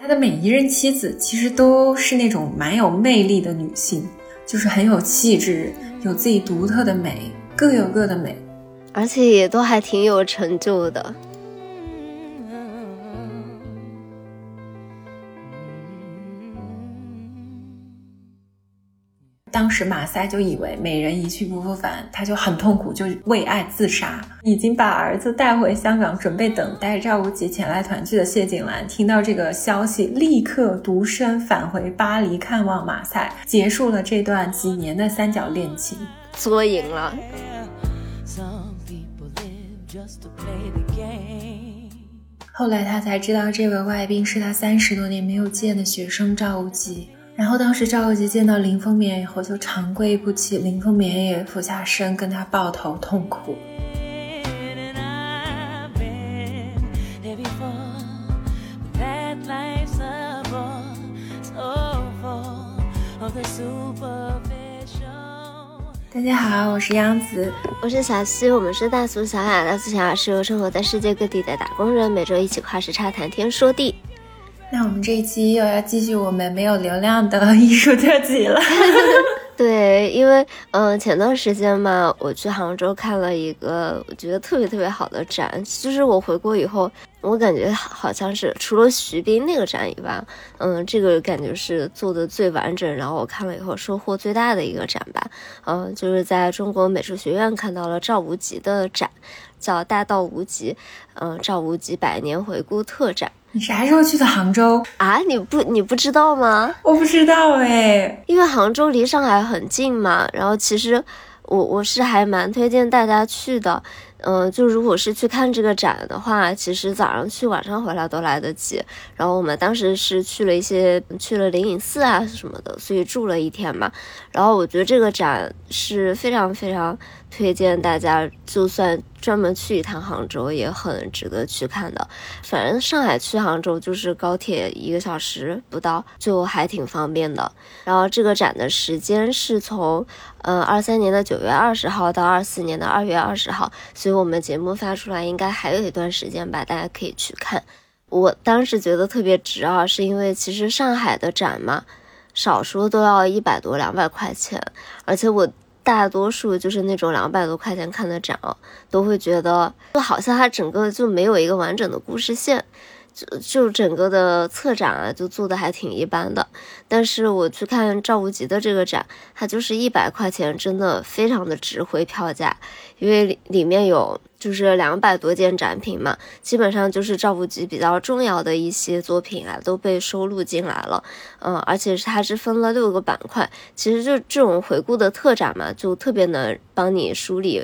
他的每一任妻子其实都是那种蛮有魅力的女性，就是很有气质，有自己独特的美，各有各的美，而且也都还挺有成就的。当时马赛就以为美人一去不复返，他就很痛苦，就为爱自杀。已经把儿子带回香港，准备等待赵无极前来团聚的谢景兰，听到这个消息，立刻独身返回巴黎看望马赛，结束了这段几年的三角恋情，作赢了。后来他才知道，这位外宾是他三十多年没有见的学生赵无极。然后当时赵无极见到林风眠以后，就长跪不起，林风眠也俯下身跟他抱头痛哭。大家好，我是杨子，我是小西，我们是大俗小雅，大俗小雅是由生活在世界各地的打工人每周一起跨时差谈天说地。那我们这一期又要继续我们没有流量的艺术特辑了。对，因为嗯，前段时间嘛，我去杭州看了一个我觉得特别特别好的展，就是我回国以后，我感觉好像是除了徐冰那个展以外，嗯，这个感觉是做的最完整，然后我看了以后收获最大的一个展吧。嗯，就是在中国美术学院看到了赵无极的展，叫《大道无极》，嗯，赵无极百年回顾特展。你啥时候去的杭州啊？你不你不知道吗？我不知道哎，因为杭州离上海很近嘛。然后其实我我是还蛮推荐大家去的。嗯，就如果是去看这个展的话，其实早上去晚上回来都来得及。然后我们当时是去了一些去了灵隐寺啊什么的，所以住了一天嘛。然后我觉得这个展是非常非常。推荐大家，就算专门去一趟杭州，也很值得去看的。反正上海去杭州就是高铁一个小时不到，就还挺方便的。然后这个展的时间是从，呃，二三年的九月二十号到二四年的二月二十号，所以我们节目发出来应该还有一段时间吧，大家可以去看。我当时觉得特别值啊，是因为其实上海的展嘛，少说都要一百多两百块钱，而且我。大多数就是那种两百多块钱看的展哦，都会觉得就好像它整个就没有一个完整的故事线，就整个的策展啊，就做的还挺一般的。但是我去看赵无极的这个展，它就是一百块钱，真的非常的值回票价，因为里面有。就是两百多件展品嘛，基本上就是赵无极比较重要的一些作品啊，都被收录进来了。嗯，而且它是分了六个板块，其实就这种回顾的特展嘛，就特别能帮你梳理。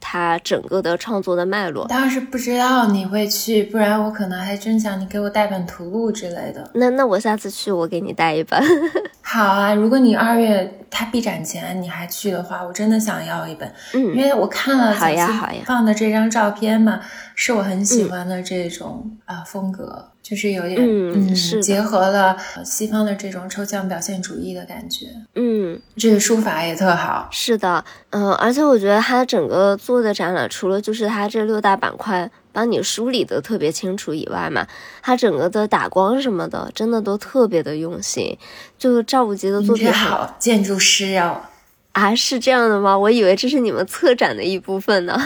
他整个的创作的脉络，当时不知道你会去，不然我可能还真想你给我带本图录之类的。那那我下次去，我给你带一本。好啊，如果你二月他闭展前你还去的话，我真的想要一本。嗯，因为我看了好呀好呀放的这张照片嘛，是我很喜欢的这种啊风格。就是有点，嗯，是结合了西方的这种抽象表现主义的感觉，嗯，这个书法也特好，是的，嗯，而且我觉得他整个做的展览，除了就是他这六大板块帮你梳理的特别清楚以外嘛，它整个的打光什么的，真的都特别的用心。就赵无极的作品好，建筑师哦，啊，是这样的吗？我以为这是你们策展的一部分呢。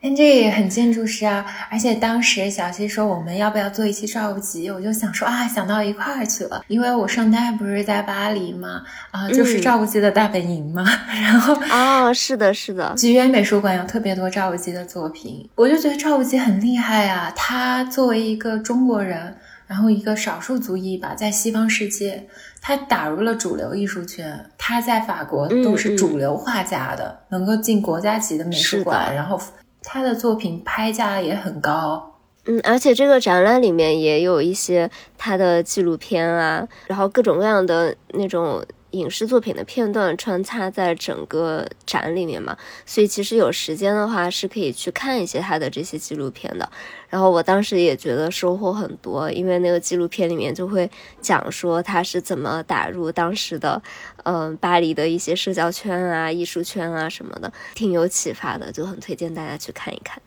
但这个也很建筑师啊，而且当时小溪说我们要不要做一期赵无极，我就想说啊，想到一块儿去了，因为我圣诞不是在巴黎嘛，啊，就是赵无极的大本营嘛，然后啊，是的，是的，菊园美术馆有特别多赵无极的作品，我就觉得赵无极很厉害啊，他作为一个中国人，然后一个少数族裔吧，在西方世界，他打入了主流艺术圈，他在法国都是主流画家的，能够进国家级的美术馆，然后。他的作品拍价也很高，嗯，而且这个展览里面也有一些他的纪录片啊，然后各种各样的那种。影视作品的片段穿插在整个展里面嘛，所以其实有时间的话是可以去看一些他的这些纪录片的。然后我当时也觉得收获很多，因为那个纪录片里面就会讲说他是怎么打入当时的，嗯，巴黎的一些社交圈啊、艺术圈啊什么的，挺有启发的，就很推荐大家去看一看。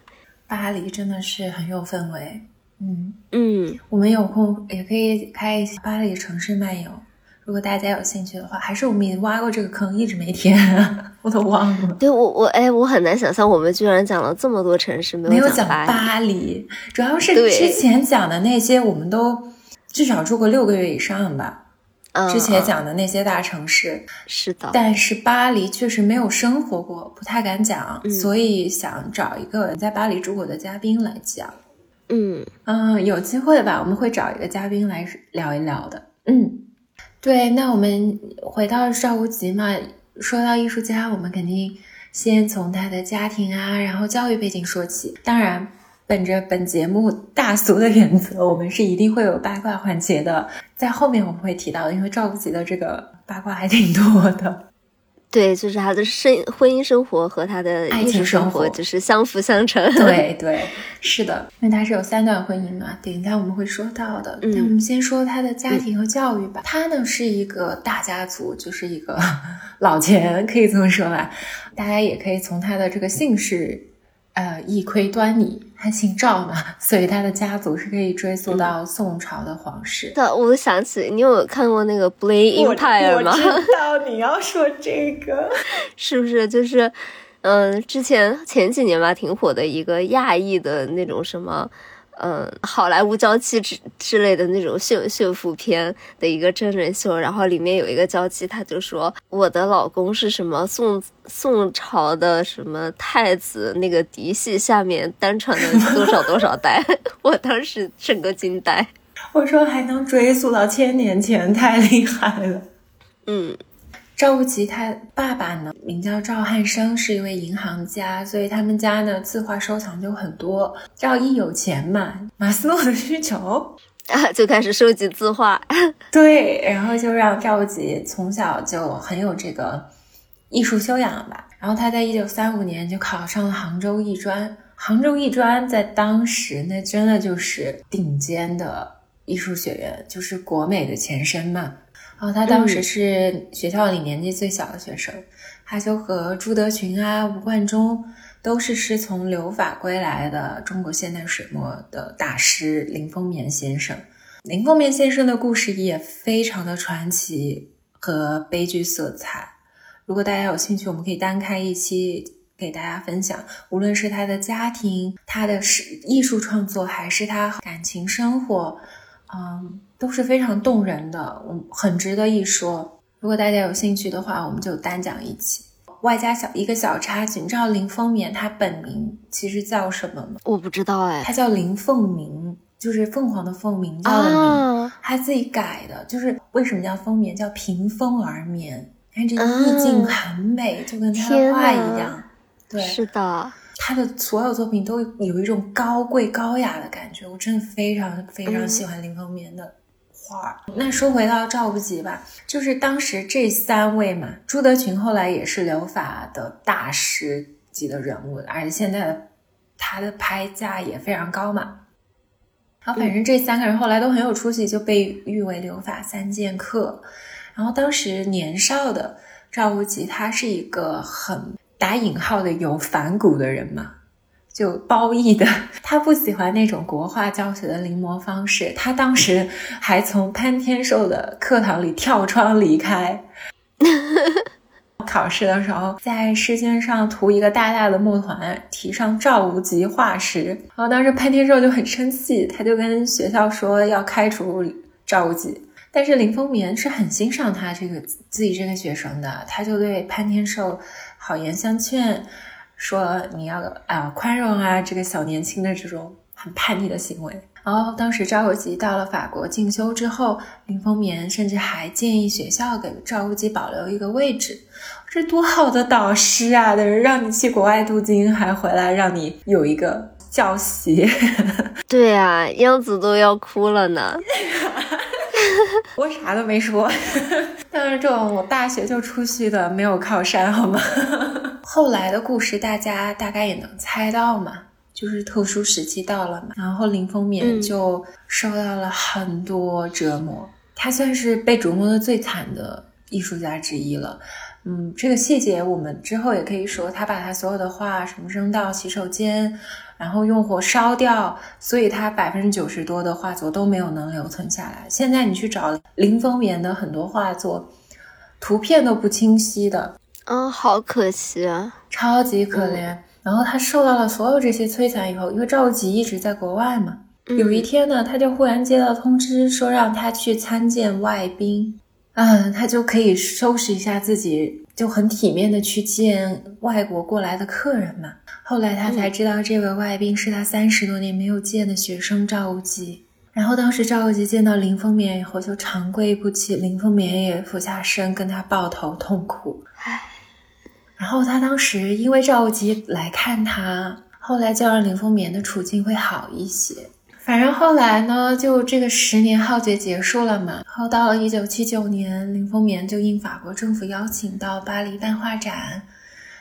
巴黎真的是很有氛围。嗯嗯，我们有空也可以开一些巴黎城市漫游，如果大家有兴趣的话，还是我们也挖过这个坑，一直没填，我都忘了。对我我哎，我很难想象我们居然讲了这么多城市，没有讲巴巴黎，主要是之前讲的那些，我们都至少住过六个月以上吧。嗯之前嗯讲的那些大城市，是的，但是巴黎确实没有生活过，不太敢讲，嗯所以想找一个在巴黎住过的嘉宾来讲。嗯嗯，有机会吧，我们会找一个嘉宾来聊一聊的。嗯，对，那我们回到赵无极嘛，说到艺术家，我们肯定先从他的家庭啊，然后教育背景说起。当然，本着本节目大俗的原则，我们是一定会有八卦环节的，在后面我们会提到，因为赵无极的这个八卦还挺多的。对，就是他的生婚姻生活和他的爱情生活就是相辅相成。对对，是的，因为他是有三段婚姻嘛，等一下我们会说到的。嗯那我们先说他的家庭和教育吧。他呢是一个大家族，就是一个 老钱，可以这么说吧。大家也可以从他的这个姓氏，呃，一窥端倪。他姓赵嘛，所以他的家族是可以追溯到宋朝的皇室。的，我想起你有看过那个《Bling Empire》吗？道你要说这个。是不是就是，嗯、之前前几年吧，挺火的一个亚裔的那种什么，嗯、好莱坞娇妻之之类的那种炫炫富片的一个真人秀，然后里面有一个娇妻，她就说我的老公是什么宋宋朝的什么太子那个嫡系下面单传的多少多少代，我当时整个惊呆。我说还能追溯到千年前，太厉害了。嗯赵无极他爸爸呢，名叫赵汉生，是一位银行家，所以他们家呢字画收藏就很多。赵一有钱嘛，马斯洛的需求，啊，就开始收集字画。对，然后就让赵无极从小就很有这个艺术修养吧。然后他在一九三五年就考上了杭州艺专，杭州艺专在当时那真的就是顶尖的艺术学院，就是国美的前身嘛。然后他当时是学校里年纪最小的学生，他就和朱德群啊、吴冠中都是师从留法归来的中国现代水墨的大师林风眠先生。林风眠先生的故事也非常的传奇和悲剧色彩。如果大家有兴趣，我们可以单开一期给大家分享，无论是他的家庭、他的是艺术创作，还是他感情生活，嗯，都是非常动人的，我很值得一说。如果大家有兴趣的话，我们就单讲一期。外加小一个小插曲，你知道林风眠他本名其实叫什么吗？我不知道哎。他叫林凤鸣，就是凤凰的凤，鸣叫的鸣，啊，他自己改的。就是为什么叫风眠？叫凭风而眠。看这啊意境很美，就跟他的画一样。对，是的，他的所有作品都有一种高贵高雅的感觉，我真的非常非常喜欢林风眠的画。那说回到赵无极吧，就是当时这三位嘛，朱德群后来也是留法的大师级的人物，而且现在的他的拍价也非常高嘛。然后反正这三个人后来都很有出息，就被誉为留法三剑客。然后当时年少的赵无极，他是一个很打引号的有反骨的人嘛，就褒义的，他不喜欢那种国画教学的临摹方式。他当时还从潘天寿的课堂里跳窗离开。考试的时候，在试卷上涂一个大大的墨团，题上“赵无极画师”。然后当时潘天寿就很生气，他就跟学校说要开除赵无极。但是林风眠是很欣赏他这个自己这个学生的，他就对潘天寿好言相劝，说你要啊、呃、宽容啊这个小年轻的这种很叛逆的行为。然后当时赵无极到了法国进修之后，林风眠甚至还建议学校给赵无极保留一个位置。这多好的导师啊！的人让你去国外镀金，还回来让你有一个教习。对啊，英子都要哭了呢。我啥都没说，但是这种我大学就出去的，没有靠山，好吗？后来的故事大家大概也能猜到嘛，就是特殊时期到了嘛，然后林风眠嗯就受到了很多折磨，他算是被折磨的最惨的艺术家之一了。嗯，这个细节我们之后也可以说，他把他所有的画什么扔到洗手间，然后用火烧掉，所以他百分之九十多的画作都没有能留存下来。现在你去找林风眠的很多画作，图片都不清晰的，嗯，好可惜啊，超级可怜。然后他受到了所有这些摧残以后，因为赵无极一直在国外嘛，有一天呢，他就忽然接到通知，说让他去参见外宾。嗯，他就可以收拾一下自己，就很体面的去见外国过来的客人嘛。后来他才知道，这位外宾是他三十多年没有见的学生赵无极。然后当时赵无极见到林风眠以后，就长跪不起，林风眠也俯下身跟他抱头痛哭。唉，然后他当时因为赵无极来看他，后来就让林风眠的处境会好一些。反正后来呢，就这个十年浩劫结束了嘛。然后到了一九七九年，林风眠就应法国政府邀请到巴黎办画展，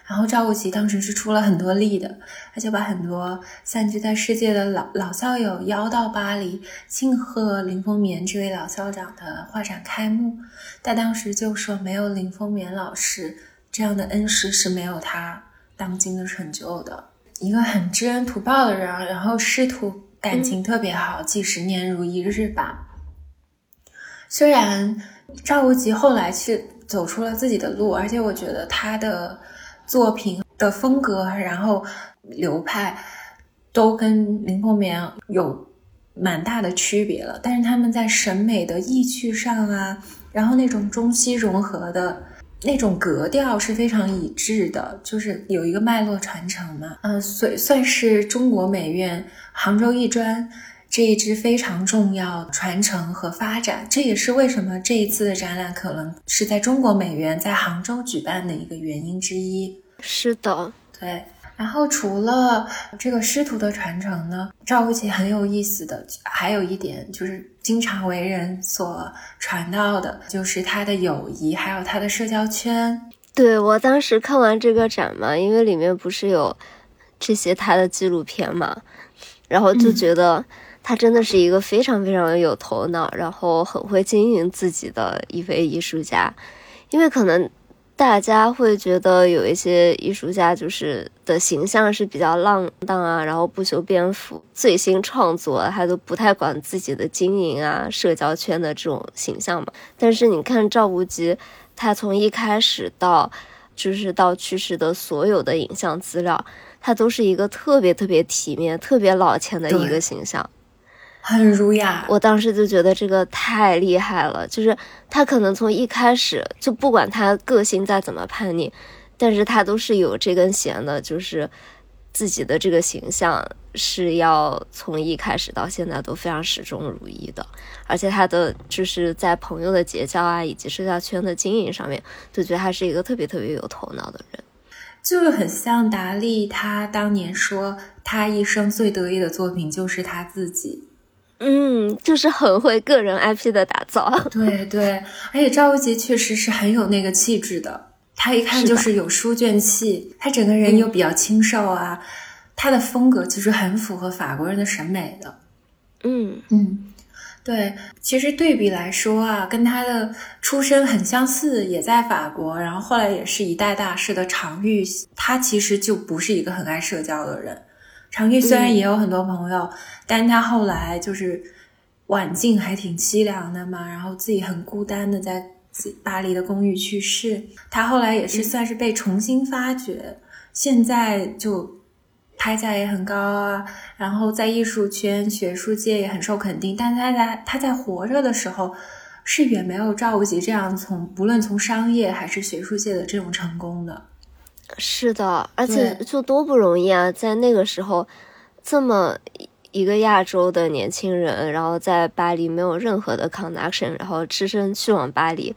然后赵无极当时是出了很多力的，他就把很多散居在世界的老老校友邀到巴黎，庆贺林风眠这位老校长的画展开幕。他当时就说，没有林风眠老师这样的恩师是没有他当今的成就的。一个很知恩图报的人，然后师徒。感情特别好，几十年如一日吧。虽然赵无极后来是走出了自己的路，而且我觉得他的作品的风格，然后流派都跟林风眠有蛮大的区别了。但是他们在审美的意趣上啊，然后那种中西融合的。那种格调是非常一致的，就是有一个脉络传承嘛，嗯，算算是中国美院杭州艺专这一支非常重要传承和发展，这也是为什么这一次的展览可能是在中国美院在杭州举办的一个原因之一。是的，对。然后除了这个师徒的传承呢，赵无极很有意思的还有一点就是经常为人所传道的，就是他的友谊，还有他的社交圈。对我当时看完这个展嘛，因为里面不是有这些他的纪录片嘛，然后就觉得他真的是一个非常非常有头脑，然后很会经营自己的一位艺术家，因为可能。大家会觉得有一些艺术家就是的形象是比较浪荡啊，然后不修边幅、最新创作，他都不太管自己的经营啊、社交圈的这种形象嘛。但是你看赵无极，他从一开始到就是到去世的所有的影像资料，他都是一个特别特别体面、特别老钱的一个形象。很儒雅，我当时就觉得这个太厉害了。就是他可能从一开始就不管他个性再怎么叛逆，但是他都是有这根弦的，就是自己的这个形象是要从一开始到现在都非常始终如一的。而且他的就是在朋友的结交啊，以及社交圈的经营上面，就觉得他是一个特别特别有头脑的人，就很像达利，他当年说他一生最得意的作品就是他自己。嗯，就是很会个人 IP 的打造。对对，而且赵无极确实是很有那个气质的，他一看就是有书卷气，他整个人又比较清瘦啊，他的风格其实很符合法国人的审美的。嗯嗯，对，其实对比来说啊，跟他的出身很相似，也在法国，然后后来也是一代大师的常玉，他其实就不是一个很爱社交的人。常玉虽然也有很多朋友，但他后来就是晚境还挺凄凉的嘛，然后自己很孤单的在巴黎的公寓去世。他后来也是算是被重新发掘，现在就拍价也很高啊，然后在艺术圈、学术界也很受肯定。但他在他在活着的时候，是远没有赵无极这样从不论从商业还是学术界的这种成功的。是的，而且就多不容易啊！在那个时候，这么一个亚洲的年轻人，然后在巴黎没有任何的 connection，然后只身去往巴黎，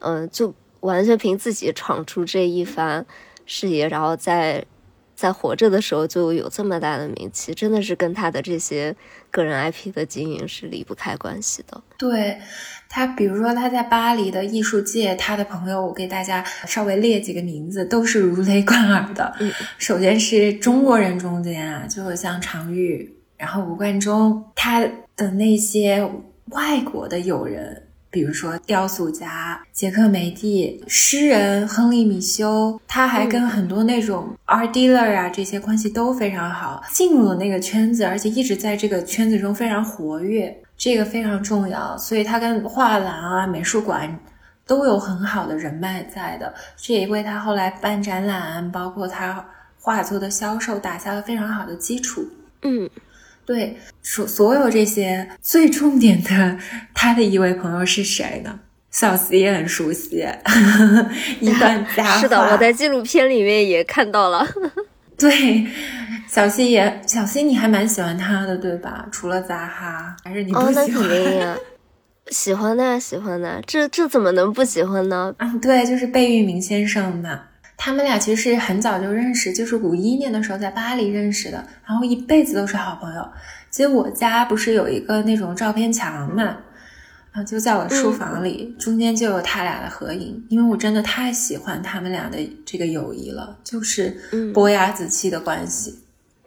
嗯，就完全凭自己闯出这一番事业，然后在在活着的时候就有这么大的名气，真的是跟他的这些个人 IP 的经营是离不开关系的。对。他比如说他在巴黎的艺术界，他的朋友我给大家稍微列几个名字，都是如雷贯耳的。嗯，首先是中国人中间啊，就像常玉，然后吴冠中，他的那些外国的友人，比如说雕塑家杰克梅蒂、诗人亨利米修，他还跟很多那种 art dealer 啊这些关系都非常好，进入了那个圈子，而且一直在这个圈子中非常活跃，这个非常重要。所以他跟画廊啊、美术馆都有很好的人脉在的，这也为他后来办展览，包括他画作的销售打下了非常好的基础。嗯。对，所所有这些最重点的，他的一位朋友是谁呢？小溪也很熟悉，一段 佳话。是的，我在纪录片里面也看到了。对，小溪也，小溪你还蛮喜欢他的，对吧？除了扎哈，还是你不喜欢？哦，那肯定呀，喜欢的，喜欢的，这这怎么能不喜欢呢？啊，对，就是贝聿铭先生嘛。他们俩其实是很早就认识，就是五一年的时候在巴黎认识的，然后一辈子都是好朋友。其实我家不是有一个那种照片墙嘛，啊，就在我书房里，中间就有他俩的合影。因为我真的太喜欢他们俩的这个友谊了，就是伯牙子期的关系，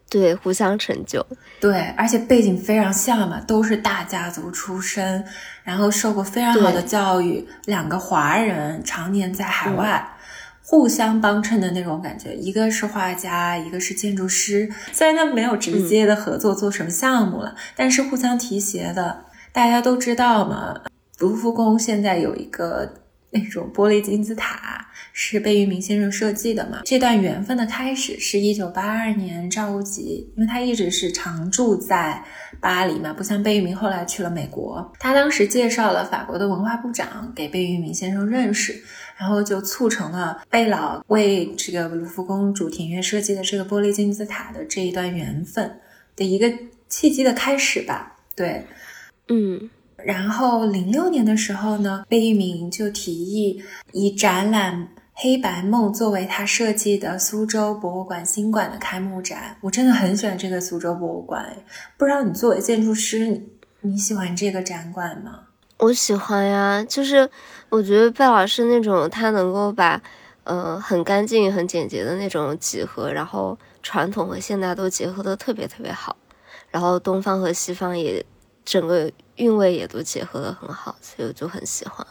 对，互相成就，对，而且背景非常像嘛，都是大家族出身，然后受过非常好的教育，两个华人常年在海外。互相帮衬的那种感觉，一个是画家，一个是建筑师。虽然他们没有直接的合作做什么项目了，但是互相提携的。大家都知道嘛，卢浮宫现在有一个那种玻璃金字塔，是贝聿铭先生设计的嘛。这段缘分的开始是一九八二年，赵无极，因为他一直是常住在巴黎嘛，不像贝聿铭后来去了美国，他当时介绍了法国的文化部长给贝聿铭先生认识。然后就促成了贝老为这个卢浮宫主庭院设计的这个玻璃金字塔的这一段缘分的一个契机的开始吧。对，嗯。然后零六年的时候呢，贝聿铭就提议以展览《黑白梦》作为他设计的苏州博物馆新馆的开幕展。我真的很喜欢这个苏州博物馆，不知道你作为建筑师，你喜欢这个展馆吗？我喜欢呀，就是我觉得贝老师那种他能够把，呃，很干净、很简洁的那种几何，然后传统和现代都结合的特别特别好，然后东方和西方也整个韵味也都结合的很好，所以我就很喜欢。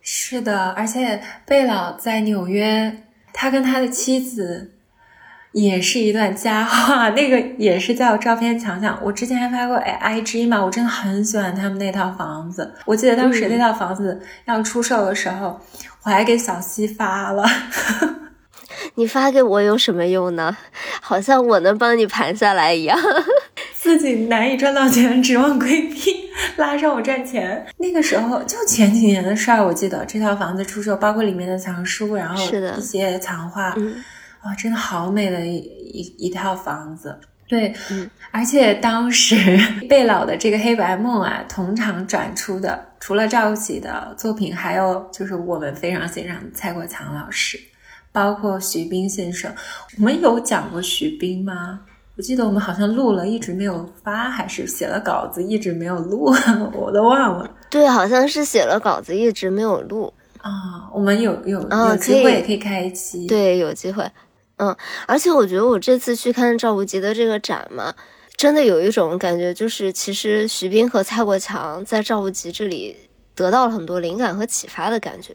是的，而且贝老在纽约，他跟他的妻子。也是一段佳话，那个也是在我照片墙上。我之前还发过哎 I G 嘛，我真的很喜欢他们那套房子。我记得当时那套房子要出售的时候，我还给小西发了。你发给我有什么用呢？好像我能帮你盘下来一样。自己难以赚到钱，指望闺蜜拉上我赚钱。那个时候就前几年的事儿，我记得这套房子出售，包括里面的藏书，然后一些藏画。哇，真的好美的一一一套房子，对，嗯，而且当时 贝老的这个黑白梦啊，同场转出的，除了赵启的作品，还有就是我们非常欣赏蔡国强老师，包括徐冰先生。我们有讲过徐冰吗？我记得我们好像录了，一直没有发，还是写了稿子，一直没有录，我都忘了。对，好像是写了稿子，一直没有录啊。我们有有有机会可以开一期，对，有机会。嗯，而且我觉得我这次去看赵无极的这个展嘛，真的有一种感觉，就是其实徐冰和蔡国强在赵无极这里得到了很多灵感和启发的感觉，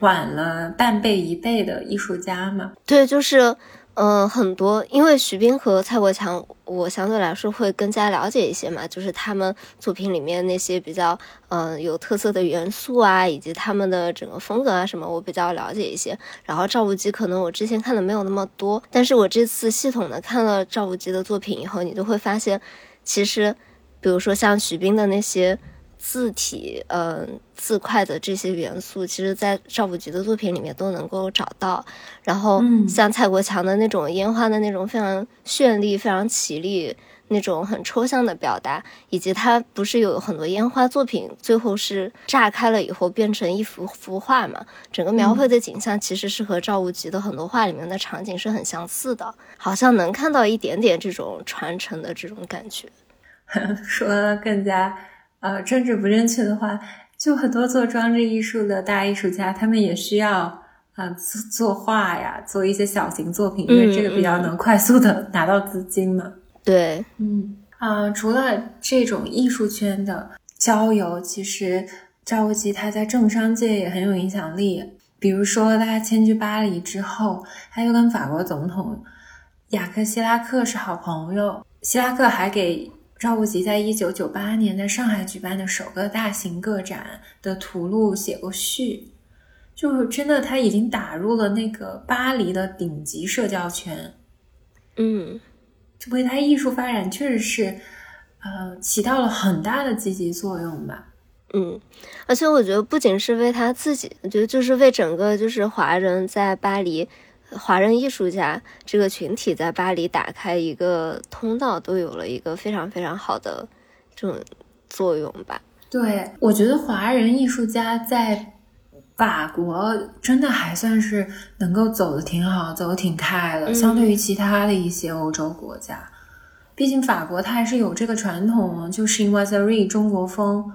晚了半辈一辈的艺术家嘛。对，就是。嗯，很多，因为徐冰和蔡国强，我相对来说会更加了解一些嘛，就是他们作品里面那些比较嗯有特色的元素啊，以及他们的整个风格啊什么，我比较了解一些。然后赵无极可能我之前看的没有那么多，但是我这次系统的看了赵无极的作品以后，你就会发现，其实，比如说像徐冰的那些。字体，嗯，字块的这些元素，其实，在赵无极的作品里面都能够找到。然后，像蔡国强的那种烟花的那种非常绚丽、非常绮丽那种很抽象的表达，以及他不是有很多烟花作品，最后是炸开了以后变成一幅幅画嘛？整个描绘的景象其实是和赵无极的很多画里面的场景是很相似的，好像能看到一点点这种传承的这种感觉。说更加。呃，政治不正确的话，就很多做装置艺术的大艺术家，他们也需要啊作作画呀，做一些小型作品，因为这个比较能快速的拿到资金嘛。对，嗯啊，除了这种艺术圈的交友，其实赵无极他在政商界也很有影响力。比如说，他迁居巴黎之后，他又跟法国总统雅克·希拉克是好朋友。希拉克还给赵无极在一九九八年在上海举办的首个大型个展的图录写过序，就真的他已经打入了那个巴黎的顶级社交圈。嗯，就为他艺术发展确实是，呃，起到了很大的积极作用吧。嗯，而且我觉得不仅是为他自己，我觉得就是为整个就是华人在巴黎，华人艺术家这个群体在巴黎打开一个通道，都有了一个非常非常好的这种作用吧。对，我觉得华人艺术家在法国真的还算是能够走的挺好，走的挺开的，相对于其他的一些欧洲国家。毕竟法国它还是有这个传统，就是 i n v a s a r i 中国风。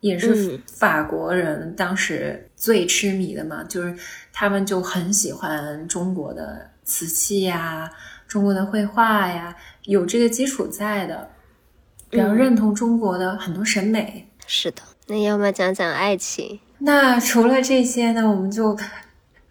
也是法国人当时最痴迷的嘛，就是他们就很喜欢中国的瓷器呀，中国的绘画呀，有这个基础在的，比较认同中国的很多审美。是的，那要么讲讲爱情？那除了这些呢，我们就。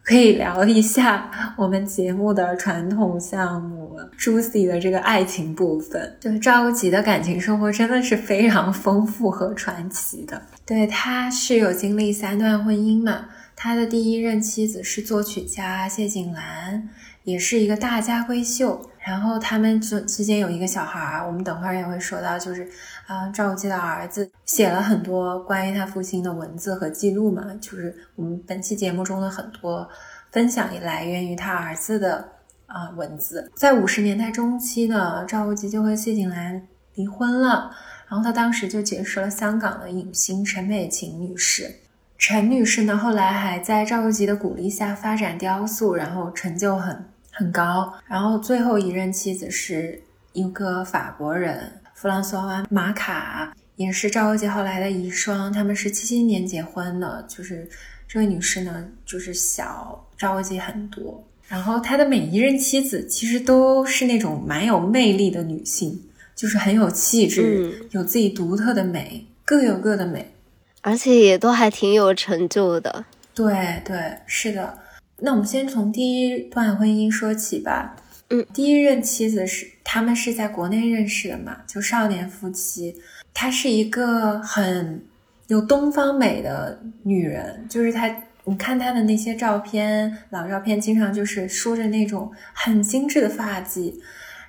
可以聊一下我们节目的传统项目 Juicy 的这个爱情部分。就是赵无极的感情生活真的是非常丰富和传奇的。对，他是有经历三段婚姻嘛？他的第一任妻子是作曲家谢景兰。也是一个大家闺秀，然后他们之之间有一个小孩儿，我们等会儿也会说到，就是啊，赵无极的儿子写了很多关于他父亲的文字和记录嘛，就是我们本期节目中的很多分享也来源于他儿子的啊文字。在五十年代中期呢，赵无极就和谢景兰离婚了，然后他当时就结识了香港的影星陈美琴女士。陈女士呢，后来还在赵无极的鼓励下发展雕塑，然后成就很。很高，然后最后一任妻子是一个法国人，弗朗索瓦·马卡，也是赵无极后来的遗孀。他们是七七年结婚的，就是这位女士呢，就是小赵无极很多。然后他的每一任妻子其实都是那种蛮有魅力的女性，就是很有气质，有自己独特的美，各有各的美，而且也都还挺有成就的。对对，是的。那我们先从第一段婚姻说起吧。嗯，第一任妻子是他们是在国内认识的嘛，就少年夫妻。她是一个很有东方美的女人，就是她，你看她的那些照片，老照片，经常就是梳着那种很精致的发髻，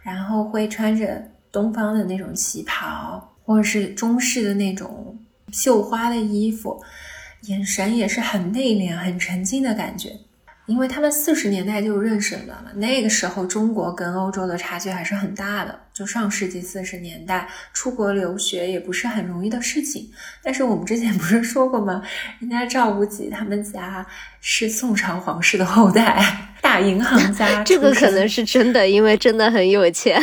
然后会穿着东方的那种旗袍，或者是中式的那种绣花的衣服，眼神也是很内敛、很沉静的感觉。因为他们四十年代就认识了嘛，那个时候中国跟欧洲的差距还是很大的。就上世纪四十年代，出国留学也不是很容易的事情。但是我们之前不是说过吗？人家赵无极他们家是宋朝皇室的后代，大银行家。这个可能是真的，因为真的很有钱。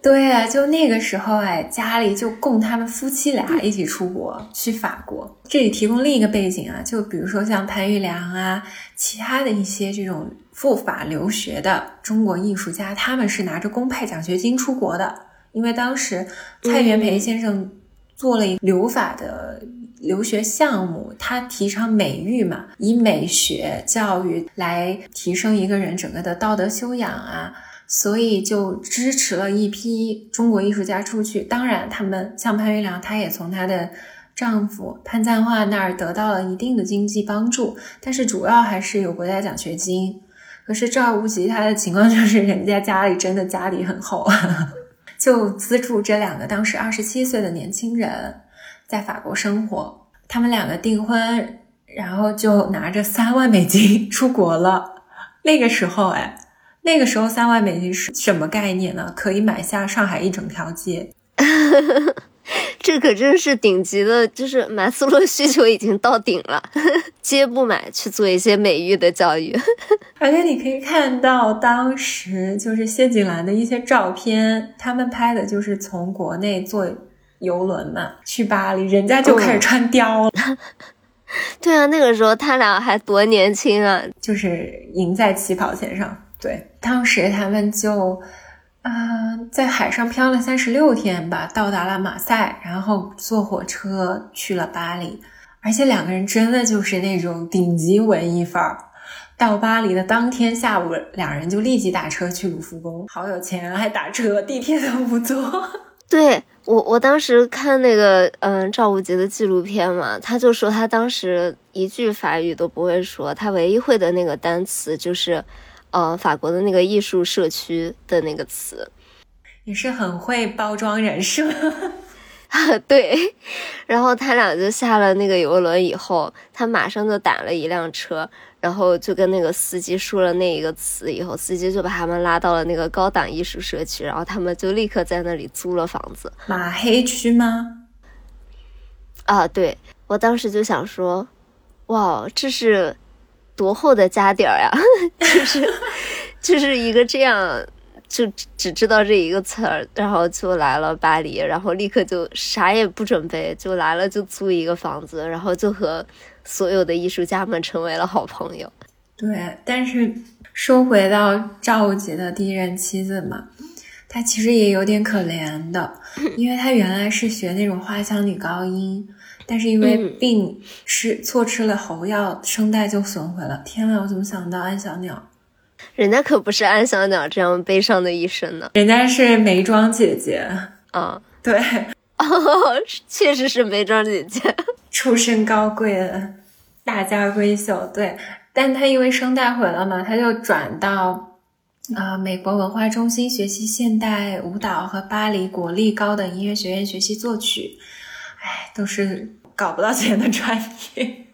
对啊，就那个时候，哎，家里就供他们夫妻俩一起出国去法国。这里提供另一个背景啊，就比如说像潘玉良啊，其他的一些这种赴法留学的中国艺术家，他们是拿着公派奖学金出国的。因为当时蔡元培先生做了一留法的留学项目，他提倡美育嘛，以美学教育来提升一个人整个的道德修养啊。所以就支持了一批中国艺术家出去。当然，他们像潘玉良，她也从她的丈夫潘赞化那儿得到了一定的经济帮助，但是主要还是有国家奖学金。可是赵无极他的情况就是，人家家里真的家底很厚，就资助这两个当时二十七岁的年轻人在法国生活。他们两个订婚，然后就拿着三万美金出国了。那个时候，哎。那个时候三万美金是什么概念呢？可以买下上海一整条街，这可真是顶级的，就是马斯洛需求已经到顶了，接不买去做一些美育的教育。而且你可以看到当时就是谢景兰的一些照片，他们拍的就是从国内坐游轮嘛去巴黎，人家就开始穿貂了。对啊，那个时候他俩还多年轻啊，就是赢在起跑线上。对，当时他们就，嗯，在海上漂了三十六天吧，到达了马赛，然后坐火车去了巴黎。而且两个人真的就是那种顶级文艺范儿。到巴黎的当天下午，两人就立即打车去卢浮宫，好有钱，还打车，地铁都不坐。对我，我当时看那个嗯赵无极的纪录片嘛，他就说他当时一句法语都不会说，他唯一会的那个单词就是，呃法国的那个艺术社区的那个词，也是很会包装人设。对，然后他俩就下了那个游轮以后，他马上就打了一辆车，然后就跟那个司机说了那一个词，以后司机就把他们拉到了那个高档艺术社区，然后他们就立刻在那里租了房子。马黑区吗？啊，对，我当时就想说，哇，这是多厚的家底儿呀，就是就是一个这样。就只知道这一个词儿，然后就来了巴黎，然后立刻就啥也不准备，就来了，就租一个房子，然后就和所有的艺术家们成为了好朋友。对，但是说回到赵无极的第一任妻子嘛，她其实也有点可怜的，因为她原来是学那种花腔女高音，但是因为病吃错吃了喉药，声带就损毁了。天呐，我怎么想到安小鸟？人家可不是安小鸟这样悲伤的一生呢，人家是眉庄姐姐。啊，对，哦 确实是眉庄姐姐，出身高贵的大家闺秀，对，但她因为声带毁了嘛，她就转到啊美国文化中心学习现代舞蹈和巴黎国立高等音乐学院学习作曲，哎，都是搞不到钱的专业，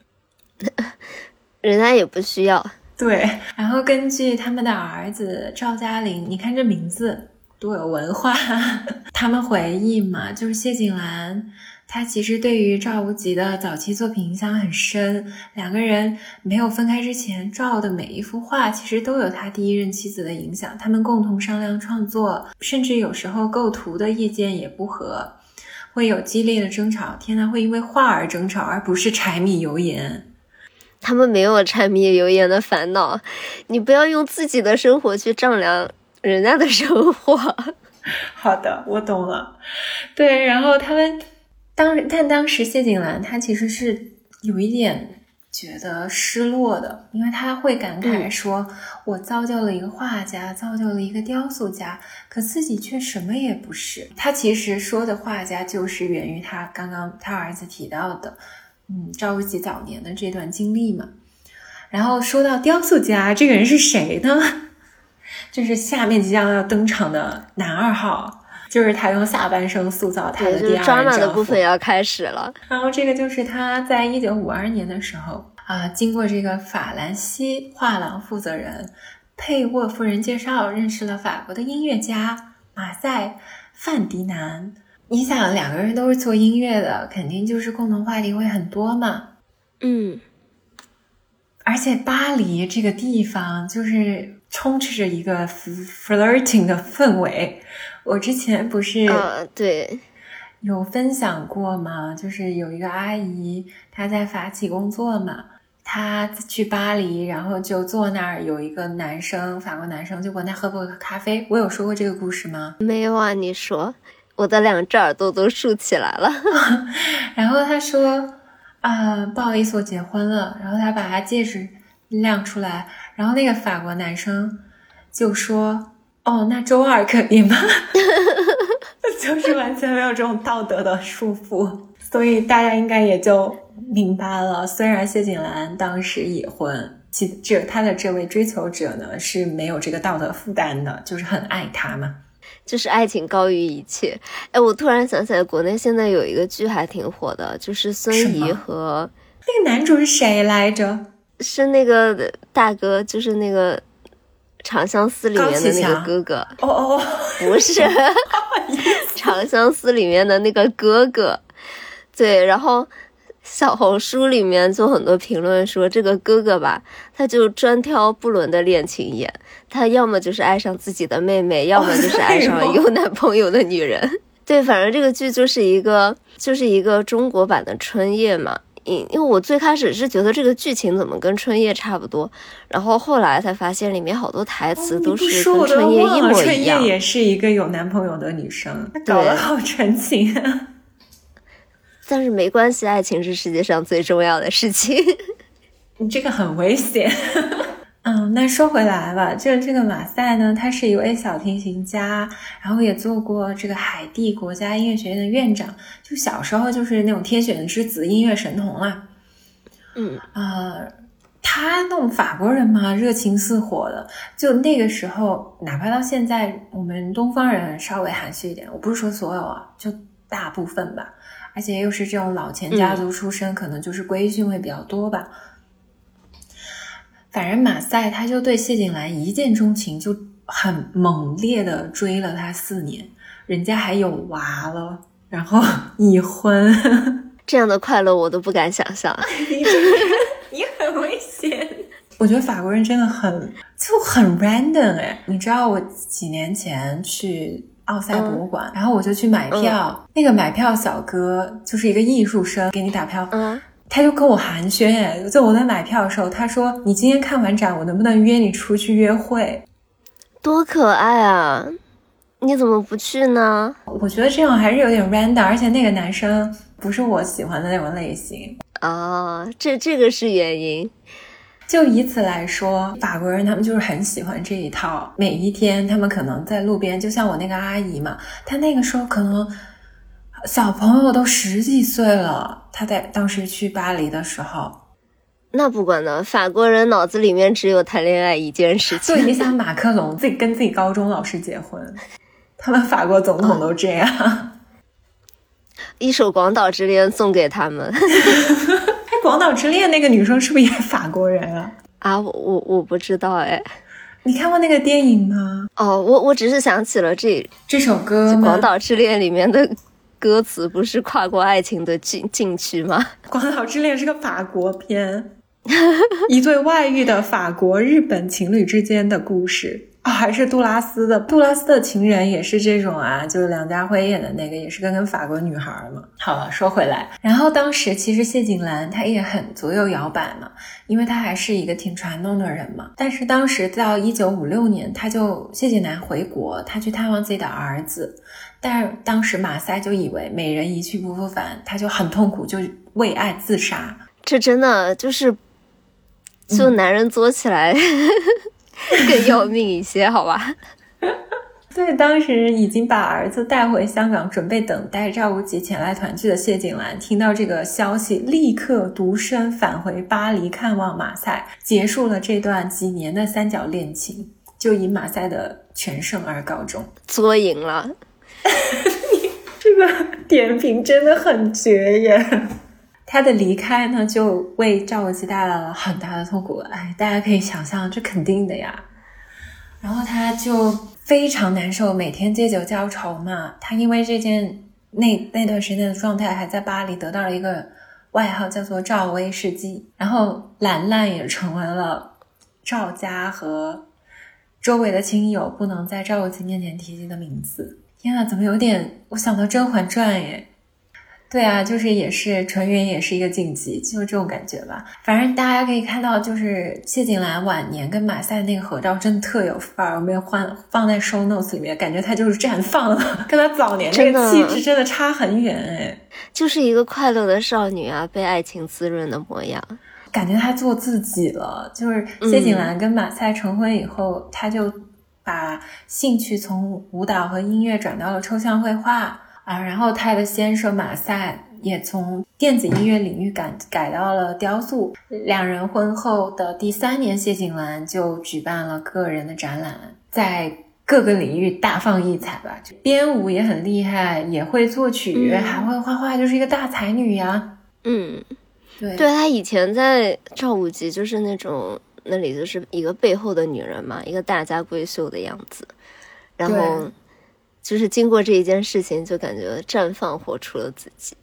人家也不需要。对，然后根据他们的儿子赵嘉玲，你看这名字多有文化。他们回忆嘛，就是谢景兰，他其实对于赵无极的早期作品影响很深。两个人没有分开之前，赵的每一幅画其实都有他第一任妻子的影响。他们共同商量创作，甚至有时候构图的意见也不合，会有激烈的争吵。天呐，会因为话而争吵，而不是柴米油盐。他们没有柴米油盐的烦恼，你不要用自己的生活去丈量人家的生活。好的，我懂了。对，然后他们当但当时谢景兰她其实是有一点觉得失落的，因为他会感慨说：“我造就了一个画家，造就了一个雕塑家，可自己却什么也不是。”他其实说的画家就是源于他刚刚他儿子提到的。嗯，赵无极早年的这段经历嘛，然后说到雕塑家这个人是谁呢？就是下面即将要登场的男二号，就是他用下半生塑造他的第二丈夫。的部分要开始了。然后这个就是他在一九五二年的时候啊，经过这个法兰西画廊负责人佩沃夫人介绍，认识了法国的音乐家马赛范迪南。你想两个人都是做音乐的，肯定就是共同话题会很多嘛。嗯，而且巴黎这个地方就是充斥着一个 flirting 的氛围。我之前不是啊，对，有分享过吗？就是有一个阿姨，她在法企工作嘛，她去巴黎，然后就坐那儿，有一个男生，法国男生就问她喝不喝咖啡。我有说过这个故事吗？没有啊，你说。我的两只耳朵都竖起来了，然后他说：“啊，不好意思，我结婚了。”然后他把他戒指亮出来，然后那个法国男生就说：“哦，那周二可以吗？” 就是完全没有这种道德的束缚，所以大家应该也就明白了。虽然谢景兰当时已婚，其这他的这位追求者呢是没有这个道德负担的，就是很爱他嘛。就是爱情高于一切。哎，我突然想起来，国内现在有一个剧还挺火的，就是孙怡和那个男主是谁来着？是那个大哥，就是那个《长相思》里面的那个哥哥。哦哦，不是，《长相思》里面的那个哥哥。对，然后。小红书里面就很多评论说这个哥哥吧，他就专挑不伦的恋情演，他要么就是爱上自己的妹妹，要么就是爱上有男朋友的女人。对，反正这个剧就是一个就是一个中国版的春夜嘛。因因为我最开始是觉得这个剧情怎么跟春夜差不多，然后后来才发现里面好多台词都是跟春夜一模一样。春夜也是一个有男朋友的女生，搞得好纯情。但是没关系，爱情是世界上最重要的事情。你这个很危险。嗯，那说回来吧，这这个马赛呢，他是一位小提琴家，然后也做过这个海地国家音乐学院的院长，就小时候就是那种天选之子，音乐神童啦。嗯，呃，他那种法国人嘛，热情似火的，就那个时候，哪怕到现在，我们东方人稍微含蓄一点，我不是说所有啊，就大部分吧，而且又是这种老钱家族出身，可能就是规训会比较多吧。反正马赛他就对谢景兰一见钟情，就很猛烈的追了她四年，人家还有娃了，然后 已婚，这样的快乐我都不敢想象。你你很危险。我觉得法国人真的很就很 random 哎，你知道我几年前去奥赛博物馆，然后我就去买票，那个买票小哥就是一个艺术生，给你打票。嗯。他就跟我寒暄哎，就我在买票的时候，他说：“你今天看完展，我能不能约你出去约会？”多可爱啊！你怎么不去呢？我觉得这样还是有点 random，而且那个男生不是我喜欢的那种类型哦。这这个是原因。就以此来说，法国人他们就是很喜欢这一套。每一天，他们可能在路边，就像我那个阿姨嘛，她那个时候可能。小朋友都十几岁了，他在当时去巴黎的时候，那不管呢，法国人脑子里面只有谈恋爱一件事情。就你想马克龙自己跟自己高中老师结婚，他们法国总统都这样，一首《广岛之恋》送给他们。哎，《广岛之恋》那个女生是不是也法国人啊？啊，我我我不知道哎，你看过那个电影吗？哦，我我只是想起了这这首歌《广岛之恋》里面的。歌词不是跨过爱情的禁禁区吗？《广岛之恋》是个法国片，一对外遇的法国日本情侣之间的故事啊，还是杜拉斯的。杜拉斯的情人也是这种啊，就是梁家辉演的那个，也是跟跟法国女孩嘛。好了，说回来，然后当时其实谢景兰她也很左右摇摆嘛，因为她还是一个挺传统的人嘛。但是当时到一九五六年，她就谢景兰回国，她去探望自己的儿子。但是当时马赛就以为美人一去不复返，他就很痛苦，就为爱自杀。这真的就是，就男人作起来 更要命一些，好吧？对，当时已经把儿子带回香港，准备等待赵无极前来团聚的谢景兰，听到这个消息，立刻独身返回巴黎看望马赛，结束了这段几年的三角恋情，就以马赛的全胜而告终，作赢了。你 这个点评真的很绝耶！他的离开呢，就为赵无极带来了很大的痛苦。哎，大家可以想象，这肯定的呀。然后他就非常难受，每天借酒浇愁嘛。他因为这件那那段时间的状态，还在巴黎得到了一个外号，叫做“赵薇世纪”。然后兰兰也成为了赵家和周围的亲友不能在赵无极面前提及的名字。天啊，怎么有点？我想到《甄嬛传》耶。对啊，就是也是纯元也是一个晋级，就是这种感觉吧。反正大家可以看到，就是谢景兰晚年跟马赛那个合照，真的特有范儿。我们要换放在 show notes 里面，感觉她就是绽放了，跟她早年那个气质真的差很远哎。就是一个快乐的少女啊，被爱情滋润的模样。感觉她做自己了。就是谢景兰跟马赛成婚以后，她就。把兴趣从舞蹈和音乐转到了抽象绘画啊，然后他的先生马赛也从电子音乐领域改改到了雕塑。两人婚后的第三年，谢景兰就举办了个人的展览，在各个领域大放异彩吧。编舞也很厉害，也会作曲，还会画画，就是一个大才女呀。嗯，对，对她以前在赵无极就是那种。那里就是一个背后的女人嘛，一个大家闺秀的样子，然后就是经过这一件事情，就感觉绽放，活出了自己。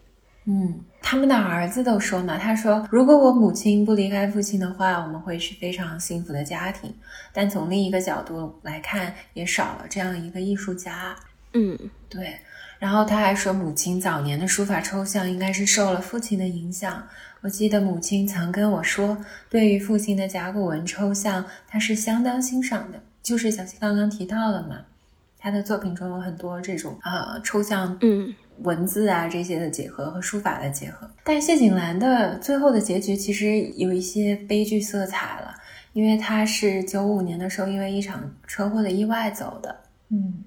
嗯，他们的儿子都说嘛，他说如果我母亲不离开父亲的话，我们会是非常幸福的家庭。但从另一个角度来看，也少了这样一个艺术家。嗯，对。然后他还说，母亲早年的书法抽象应该是受了父亲的影响。我记得母亲曾跟我说，对于父亲的甲骨文抽象，他是相当欣赏的。就是小溪刚刚提到了嘛，他的作品中有很多这种呃抽象，嗯，文字啊这些的结合和书法的结合。但谢景兰的最后的结局其实有一些悲剧色彩了，因为他是九五年的时候因为一场车祸的意外走的。嗯，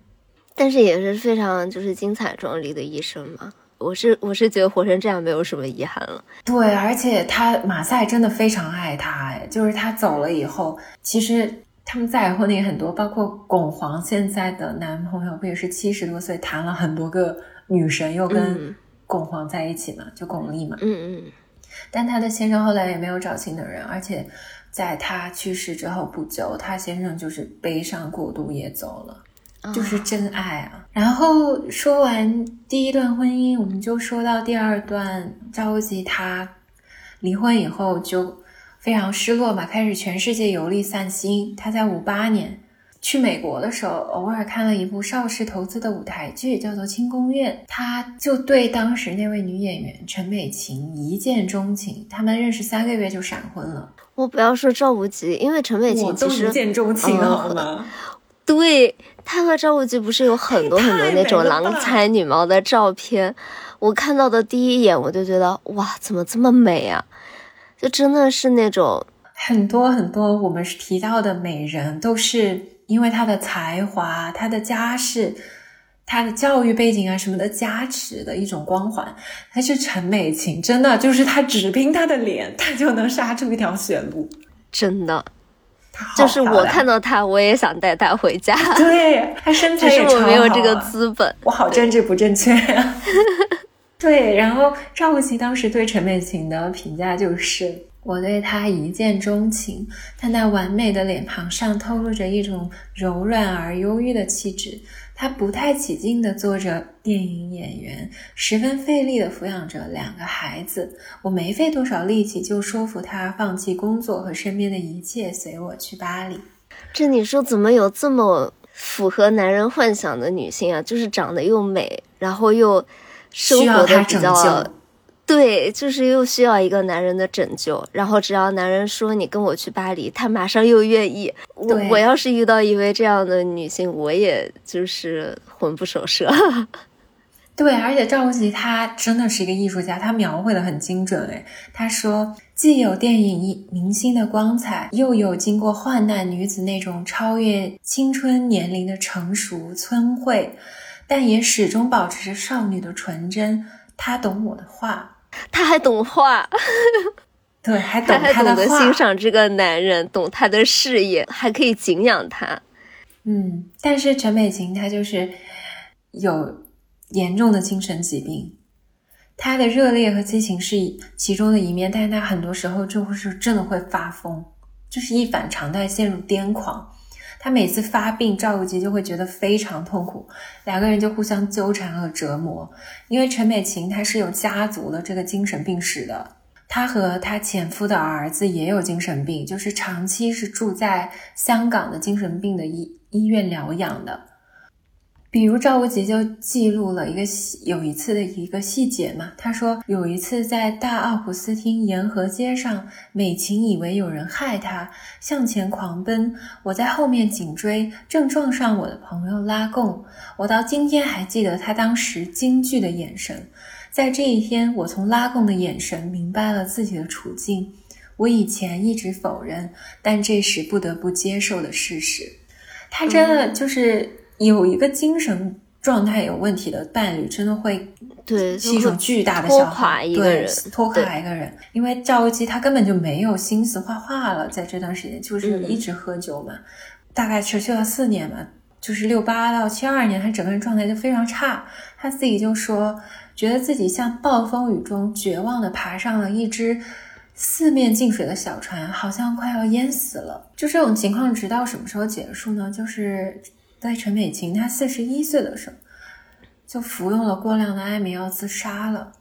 但是也是非常就是精彩壮丽的一生嘛。我是我是觉得活成这样没有什么遗憾了。对，而且他马赛真的非常爱他，哎，就是他走了以后，其实他们再婚的也很多，包括巩皇现在的男朋友不也是七十多岁谈了很多个女神，又跟巩皇在一起嘛，就巩俐嘛。嗯嗯。但他的先生后来也没有找新的人，而且在他去世之后不久，他先生就是悲伤过度也走了。就是真爱啊！然后说完第一段婚姻，我们就说到第二段。赵无极他离婚以后就非常失落嘛，开始全世界游历散心。他在五八年去美国的时候，偶尔看了一部邵氏投资的舞台剧，叫做《清宫苑》，他就对当时那位女演员陈美琴一见钟情。他们认识三个月就闪婚了。我不要说赵无极，因为陈美琴其实一见钟情了好吗？对他和张无忌不是有很多 很多那种郎才女貌的照片？我看到的第一眼我就觉得哇，怎么这么美啊？就真的是那种很多很多我们提到的美人，都是因为她的才华、她的家世、她的教育背景啊什么的加持的一种光环。她是陈美琴，真的就是她只凭她的脸，她就能杀出一条血路，真的。就是我看到他，我也想带他回家。对他身材也超好，我没有这个资本。我好政治不正确呀。对，然后赵无极当时对陈美琴的评价就是：我对她一见钟情，她那完美的脸庞上透露着一种柔软而忧郁的气质。他不太起劲地做着电影演员，十分费力地抚养着两个孩子。我没费多少力气就说服他放弃工作和身边的一切，随我去巴黎。这你说怎么有这么符合男人幻想的女性啊？就是长得又美，然后又生活的比较。对，就是又需要一个男人的拯救，然后只要男人说你跟我去巴黎，他马上又愿意。我我要是遇到一位这样的女性，我也就是魂不守舍。对，而且赵无极他真的是一个艺术家，他描绘的很精准。哎他说既有电影明星的光彩，又有经过患难女子那种超越青春年龄的成熟聪慧，但也始终保持着少女的纯真。他懂我的话。他还懂画，对，还懂他懂得欣赏这个男人，懂他的事业，还可以敬仰他。嗯，但是陈美琴她就是有严重的精神疾病，她的热烈和激情是其中的一面，但是她很多时候就会是真的会发疯，就是一反常态，陷入癫狂。他每次发病，赵无极就会觉得非常痛苦，两个人就互相纠缠和折磨。因为陈美琴她是有家族的这个精神病史的，她和她前夫的儿子也有精神病，就是长期是住在香港的精神病的医医院疗养的。比如赵无极就记录了一个有一次的一个细节嘛，他说有一次在大奥普斯汀沿河街上，美琴以为有人害她，向前狂奔，我在后面紧追，正撞上我的朋友拉贡。我到今天还记得他当时惊惧的眼神。在这一天，我从拉贡的眼神明白了自己的处境，我以前一直否认，但这时不得不接受的事实。他真的就是。有一个精神状态有问题的伴侣，真的会对是一种巨大的消耗，对拖垮一个人。因为赵无极他根本就没有心思画画了，在这段时间就是一直喝酒嘛，大概持续了四年嘛，就是六八到七二年，他整个人状态就非常差。他自己就说，觉得自己像暴风雨中绝望的爬上了一只四面进水的小船，好像快要淹死了。就这种情况，直到什么时候结束呢？就是。在陈美琴她四十一岁的时候，就服用了过量的安眠药自杀了。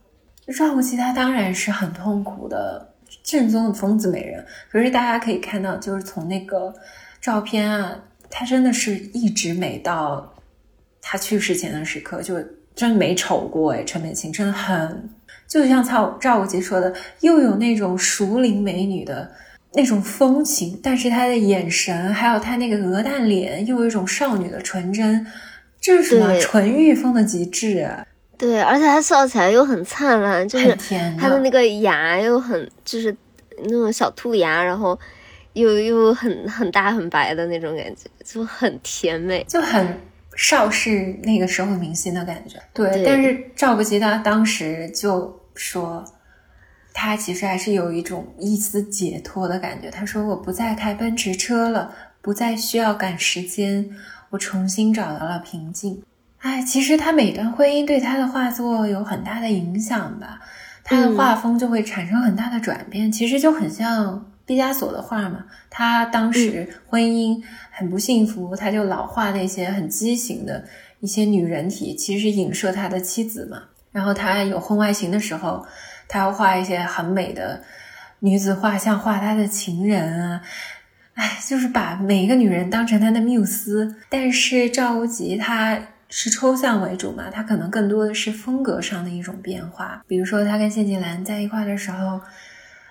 赵无极他当然是很痛苦的，正宗的疯子美人。可是大家可以看到，就是从那个照片啊，她真的是一直美到她去世前的时刻，就真没丑过哎。陈美琴真的很，就像赵赵无极说的，又有那种熟龄美女的。那种风情，但是她的眼神，还有她那个鹅蛋脸，又有一种少女的纯真，这是什么纯欲风的极致？对，而且他笑起来又很灿烂，就是很甜他的那个牙又很就是那种小兔牙，然后又又很很大很白的那种感觉，就很甜美。就很邵氏那个时候明星的感觉。对，对但是赵不吉他当时就说，他其实还是有一种一丝解脱的感觉。他说：“我不再开奔驰车了，不再需要赶时间，我重新找到了平静。”哎，其实他每段婚姻对他的画作有很大的影响吧，他的画风就会产生很大的转变。其实就很像毕加索的画嘛，他当时婚姻很不幸福，他就老画那些很畸形的一些女人体，其实影射他的妻子嘛。然后他有婚外情的时候，他要画一些很美的女子画像，画他的情人啊。哎，就是把每一个女人当成他的缪斯。但是赵无极他是抽象为主嘛，他可能更多的是风格上的一种变化。比如说他跟谢晋兰在一块的时候，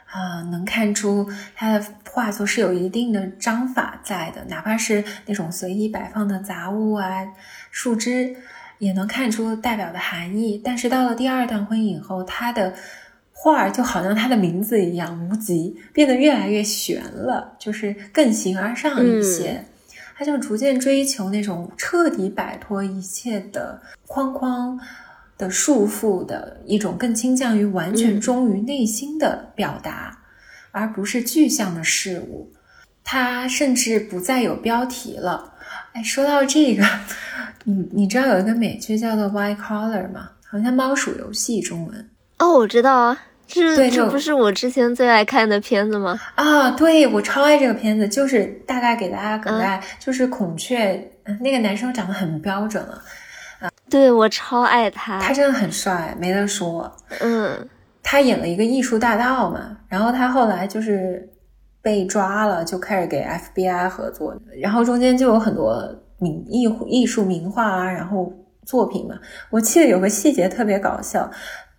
啊、能看出他的画作是有一定的章法在的，哪怕是那种随意摆放的杂物啊、树枝，也能看出代表的含义。但是到了第二段婚姻以后，他的画儿就好像他的名字一样无极，变得越来越玄了，就是更形而上一些。他就逐渐追求那种彻底摆脱一切的框框的束缚的一种更倾向于完全忠于内心的表达，而不是具象的事物。他甚至不再有标题了。哎，说到这个，你你知道有一个美剧叫做《White Collar》吗？好像猫鼠游戏中文。哦，我知道啊，这对这不是我之前最爱看的片子吗？啊，对我超爱这个片子，就是大概给大家梗概，就是孔雀，嗯那个男生长得很标准了，对我超爱他。他真的很帅，没得说。嗯他演了一个艺术大盗嘛，然后他后来就是被抓了，就开始给 FBI 合作，然后中间就有很多名艺艺术名画啊，然后作品嘛。我记得有个细节特别搞笑，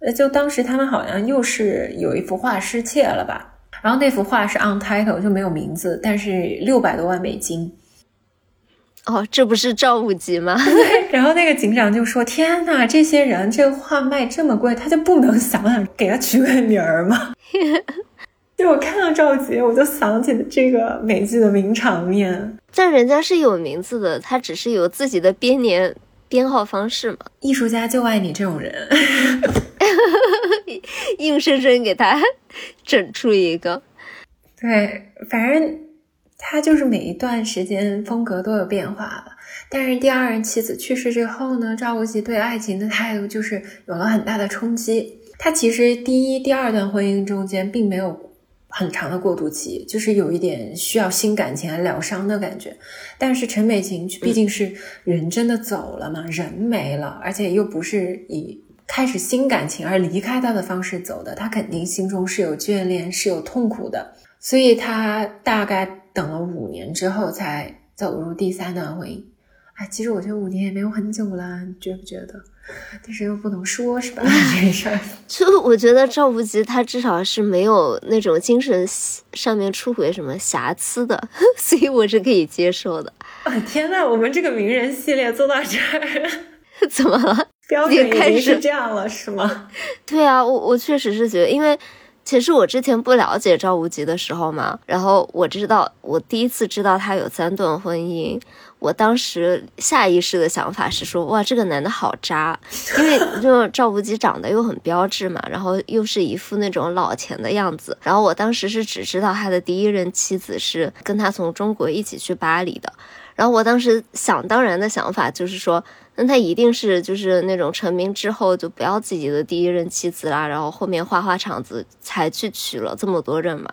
呃，就当时他们好像又是有一幅画失窃了吧，然后那幅画是 untitled 就没有名字，但是六百多万美金。哦，这不是赵无极吗？然后那个警长就说：“天呐，这些人这个画卖这么贵，他就不能 想想给他取个名儿吗？” 就我看到赵杰，我就想起了这个美剧的名场面。但人家是有名字的，他只是有自己的编年编号方式嘛，艺术家就爱你这种人。硬生生给他 整出一个。对，反正他就是每一段时间风格都有变化了。但是第二任妻子去世之后呢，赵无极对爱情的态度就是有了很大的冲击。他其实第一、第二段婚姻中间并没有很长的过渡期，就是有一点需要新感情来疗伤的感觉。但是陈美琴毕竟是人真的走了嘛，人没了，而且又不是以开始新感情而离开他的方式走的，他肯定心中是有眷恋，是有痛苦的。所以他大概等了五年之后才走入第三段婚姻。哎，其实我觉得五年也没有很久啦，你觉不觉得？但是又不能说，是吧？这事儿。就我觉得赵无极他至少是没有那种精神上面出轨什么瑕疵的，所以我是可以接受的。啊天呐，我们这个名人系列做到这儿，怎么了？标准已经也开始是这样了，是吗？对啊，我我确实是觉得，因为其实我之前不了解赵无极的时候嘛，然后我知道我第一次知道他有三段婚姻，我当时下意识的想法是说，哇，这个男的好渣，因为 就赵无极长得又很标致嘛，然后又是一副那种老钱的样子，然后我当时是只知道他的第一任妻子是跟他从中国一起去巴黎的，然后我当时想当然的想法就是说，那他一定是就是那种成名之后就不要自己的第一任妻子啦，然后后面花花肠子才去娶了这么多任嘛。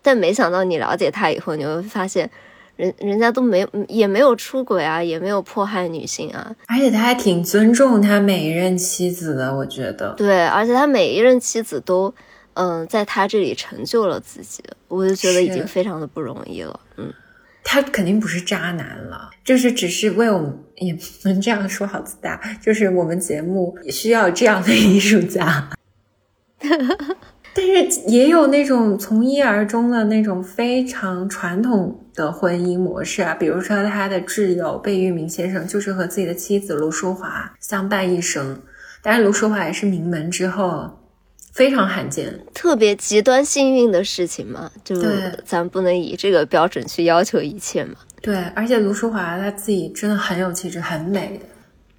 但没想到你了解他以后，你会发现人人家都没有也没有出轨啊，也没有迫害女性啊。而且他还挺尊重他每一任妻子的，我觉得。对，而且他每一任妻子都嗯在他这里成就了自己，我就觉得已经非常的不容易了。嗯，他肯定不是渣男了，就是只是为我们也不能这样说，好自大。就是我们节目也需要这样的艺术家，但是也有那种从一而终的那种非常传统的婚姻模式啊，比如说他的挚友贝聿铭先生，就是和自己的妻子卢淑华相伴一生。当然，卢淑华也是名门之后。非常罕见，特别极端幸运的事情嘛，就咱不能以这个标准去要求一切嘛。对，而且卢淑华她自己真的很有气质，很美的。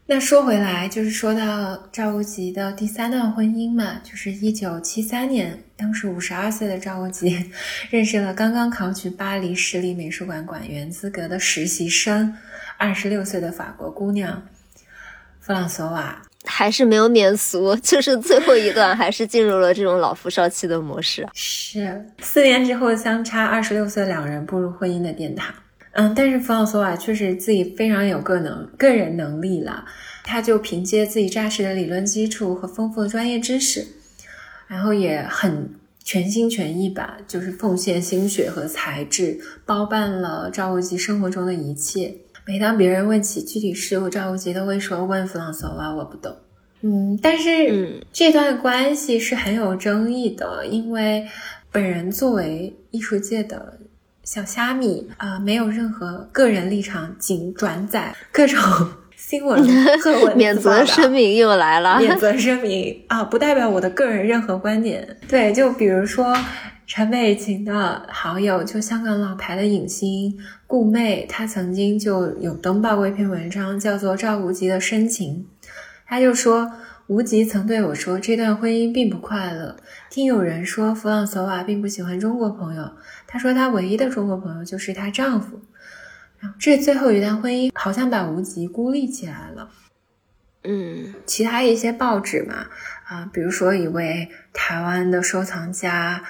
那说回来，就是说到赵无极的第三段婚姻嘛，就是一九七三年，当时五十二岁的赵无极认识了刚刚考取巴黎市立美术馆馆员资格的实习生，二十六岁的法国姑娘弗朗索瓦。还是没有免俗，就是最后一段还是进入了这种老夫少妻的模式。是四年之后，相差二十六岁的两人步入婚姻的殿堂。嗯，但是弗朗索瓦确实自己非常有个能个人能力了，他就凭借自己扎实的理论基础和丰富的专业知识，然后也很全心全意吧，就是奉献心血和才智，包办了赵无极生活中的一切。每当别人问起具体事物，赵无极都会说：“问弗朗索瓦，我不懂。”嗯，但是这段关系是很有争议的，因为本人作为艺术界的小虾米啊，没有任何个人立场，仅转载各种 新闻和文 免责声明又来了，免责声明啊，不代表我的个人任何观点。对，就比如说。陈美琴的好友，就香港老牌的影星顾媚，她曾经就有登报过一篇文章，叫做《赵无极的深情》。她就说，无极曾对我说，这段婚姻并不快乐。听有人说，弗朗索瓦并不喜欢中国朋友，他说他唯一的中国朋友就是她丈夫。这最后一段婚姻好像把无极孤立起来了。嗯，其他一些报纸嘛，啊，比如说一位台湾的收藏家。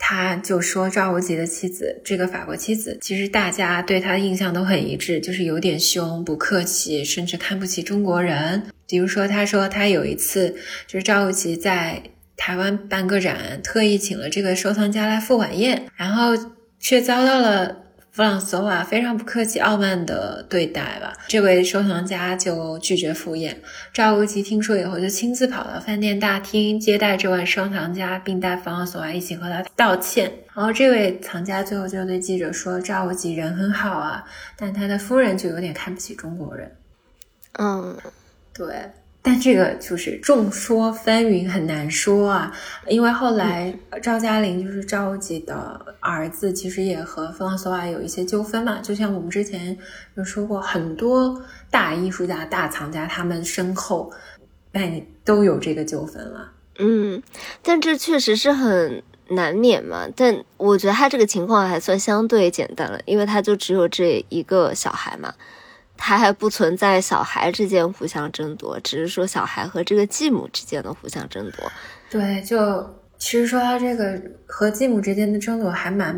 他就说赵无极的妻子，这个法国妻子，其实大家对他的印象都很一致，就是有点凶、不客气，甚至看不起中国人。比如说，他说他有一次就是赵无极在台湾办个展，特意请了这个收藏家来赴晚宴，然后却遭到了。弗朗索瓦非常不客气、傲慢的对待吧，这位收藏家就拒绝赴宴。赵无极听说以后，就亲自跑到饭店大厅接待这位收藏家，并带弗朗索瓦一起和他道歉。然后这位藏家最后就对记者说：“赵无极人很好啊，但他的夫人就有点看不起中国人。”嗯，对。但这个就是众说纷纭，很难说啊。因为后来赵嘉玲就是赵无极的儿子，其实也和弗朗索瓦有一些纠纷嘛。就像我们之前有说过，很多大艺术家、大藏家，他们身后哎都有这个纠纷了。嗯，但这确实是很难免嘛。但我觉得他这个情况还算相对简单了，因为他就只有这一个小孩嘛。他还不存在小孩之间互相争夺，只是说小孩和这个继母之间的互相争夺。对，就其实说到这个和继母之间的争夺还蛮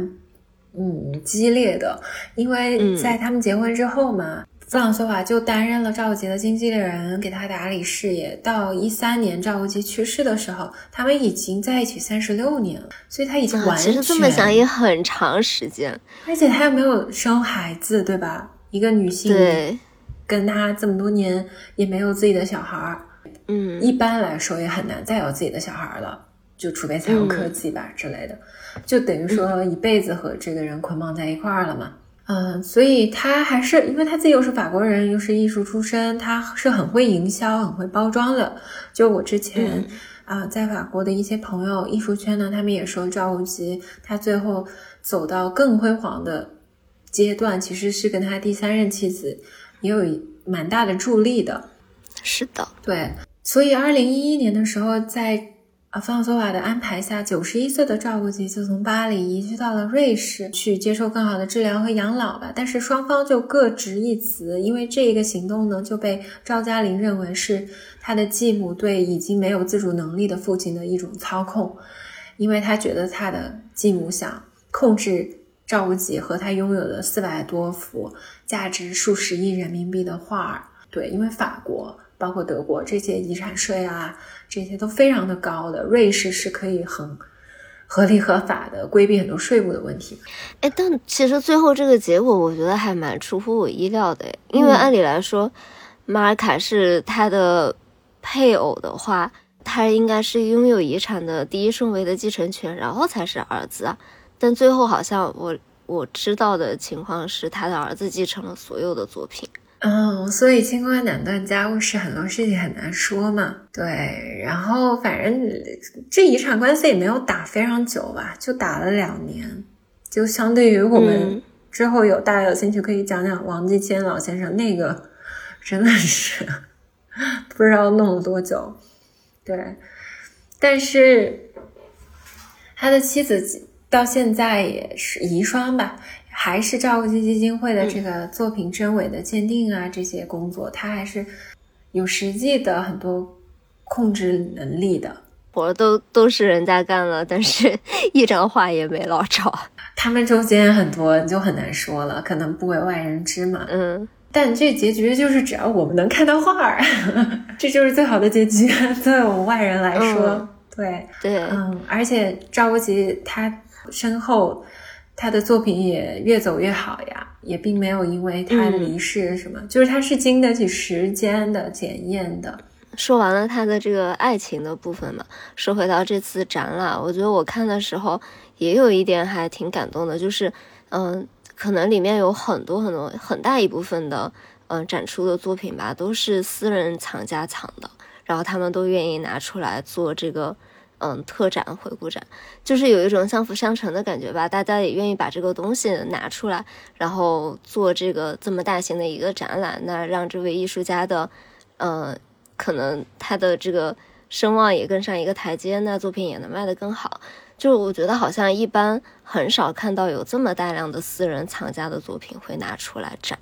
嗯激烈的，因为在他们结婚之后嘛，弗朗索瓦就担任了赵无极的经纪人，给他打理事业。到一三年赵无极去世的时候，他们已经在一起三十六年了，所以他已经完全。其实这么想也很长时间，而且他又没有生孩子，对吧？一个女性，对，跟她这么多年也没有自己的小孩儿，嗯，一般来说也很难再有自己的小孩了，就除非采用科技吧之类的，就等于说一辈子和这个人捆绑在一块儿了嘛，嗯，所以他还是因为他自己又是法国人，又是艺术出身，他是很会营销、很会包装的。就我之前啊，在法国的一些朋友，艺术圈呢，他们也说赵无极他最后走到更辉煌的。阶段其实是跟他第三任妻子也有蛮大的助力的，是的，对，所以二零一一年的时候，在啊方索瓦的安排下，九十一岁的赵无极就从巴黎移居到了瑞士，去接受更好的治疗和养老吧。但是双方就各执一词，因为这一个行动呢，就被赵嘉玲认为是他的继母对已经没有自主能力的父亲的一种操控，因为他觉得他的继母想控制。赵无极和他拥有的四百多幅价值数十亿人民币的画儿，对，因为法国包括德国这些遗产税啊，这些都非常的高的，瑞士是可以很合理合法的规避很多税务的问题。哎，但其实最后这个结果，我觉得还蛮出乎我意料的，因为按理来说，马尔卡是他的配偶的话，他应该是拥有遗产的第一顺位的继承权，然后才是儿子啊。但最后好像我我知道的情况是，他的儿子继承了所有的作品。嗯，所以清官难断家务事，很多事情很难说嘛。对，然后反正这一场官司也没有打非常久吧，就打了两年。就相对于我们之后有大家有兴趣可以讲讲王继谦老先生那个，真的是不知道弄了多久。对，但是他的妻子到现在也是遗孀吧。还是照顾基基金会的这个作品真伪的鉴定啊，这些工作，他还是有实际的很多控制能力的。活都都是人家干了，但是 一张画也没捞着。他们中间很多就很难说了，可能不为外人知嘛。嗯，但这结局就是只要我们能看到画儿，这就是最好的结局。作为我们外人来说，对对，嗯，而且赵无极他身后。他的作品也越走越好呀，也并没有因为他离世什么，就是他是经得起时间的检验的。说完了他的这个爱情的部分嘛，说回到这次展览，我觉得我看的时候也有一点还挺感动的，就是嗯，可能里面有很多很多很大一部分的嗯展出的作品吧，都是私人藏家藏的，然后他们都愿意拿出来做这个。嗯，特展回顾展就是有一种相辅相成的感觉吧，大家也愿意把这个东西拿出来，然后做这个这么大型的一个展览，那让这位艺术家的，呃，可能他的这个声望也更上一个台阶，那作品也能卖得更好。就我觉得好像一般很少看到有这么大量的私人藏家的作品会拿出来展。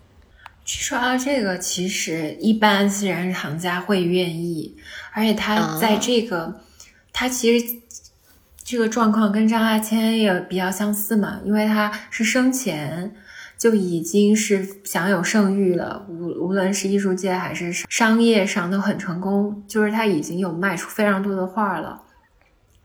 说到这个，其实一般私人藏家会愿意，而且他在这个。他其实这个状况跟张大千也比较相似嘛，因为他是生前就已经是享有盛誉了，无无论是艺术界还是商业上都很成功，就是他已经有卖出非常多的画了，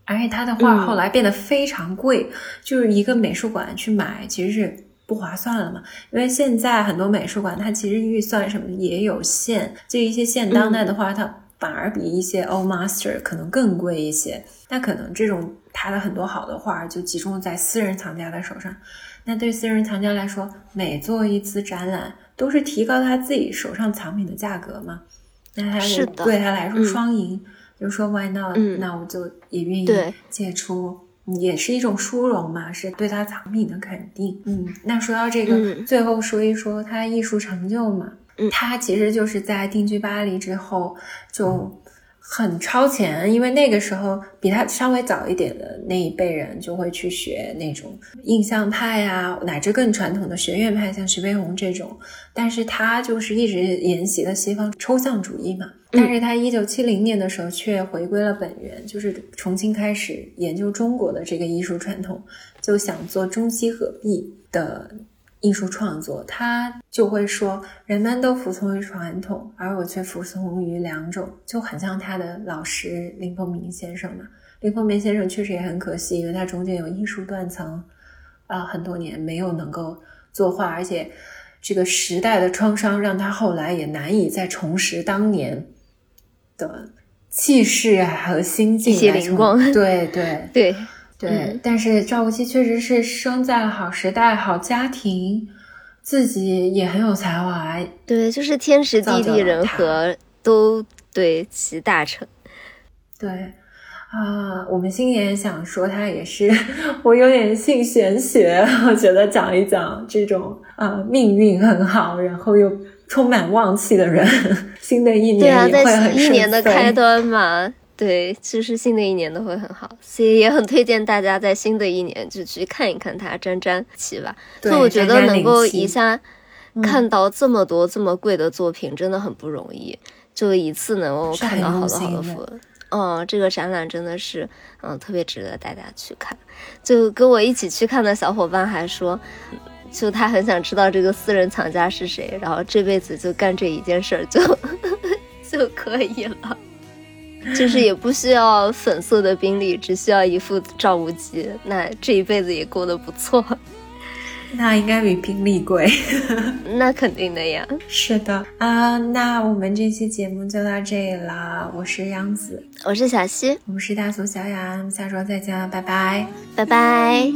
而且他的画后来变得非常贵，就是一个美术馆去买其实是不划算了嘛，因为现在很多美术馆它其实预算什么也有限，就一些现当代的画它。反而比一些 old master 可能更贵一些，那可能这种他的很多好的画就集中在私人藏家的手上。那对私人藏家来说，每做一次展览都是提高他自己手上藏品的价格嘛？那他是对他来说双赢，就说 why not？那我就也愿意借出，也是一种殊荣嘛，是对他藏品的肯定。嗯，那说到这个，最后说一说他艺术成就嘛。他其实就是在定居巴黎之后就很超前，因为那个时候比他稍微早一点的那一辈人就会去学那种印象派啊，乃至更传统的学院派，像徐悲鸿这种。但是他就是一直沿袭了西方抽象主义嘛。但是他一九七零年的时候却回归了本源，就是重新开始研究中国的这个艺术传统，就想做中西合璧的。艺术创作，他就会说，人们都服从于传统，而我却服从于两种，就很像他的老师林风眠先生嘛。林风眠先生确实也很可惜，因为他中间有艺术断层，啊，很多年没有能够作画，而且这个时代的创伤让他后来也难以再重拾当年的气势啊和心境。一些灵光，对对对。对，但是赵无极确实是生在好时代、好家庭，自己也很有才华。对，就是天时地利人和都对其大成。对啊，我们新年想说他也是，我有点信玄学，我觉得讲一讲这种啊命运很好，然后又充满旺气的人，新的一年也会很一年的开端嘛。对，其实新的一年都会很好，所以也很推荐大家在新的一年就去看一看它，沾沾气吧。所以我觉得能够一下看到这么多这么贵的作品，真的很不容易。就一次能够看到好多好多幅，嗯，这个展览真的是嗯特别值得大家去看。就跟我一起去看的小伙伴还说，就他很想知道这个私人藏家是谁，然后这辈子就干这一件事儿就 就可以了。就是也不需要粉色的宾利，只需要一副赵无极，那这一辈子也过得不错。那应该比宾利贵，那肯定的呀。是的啊，那我们这期节目就到这里了。我是杨子，我是小溪，我们是大俗小雅，我们下周再见了，拜拜，拜拜。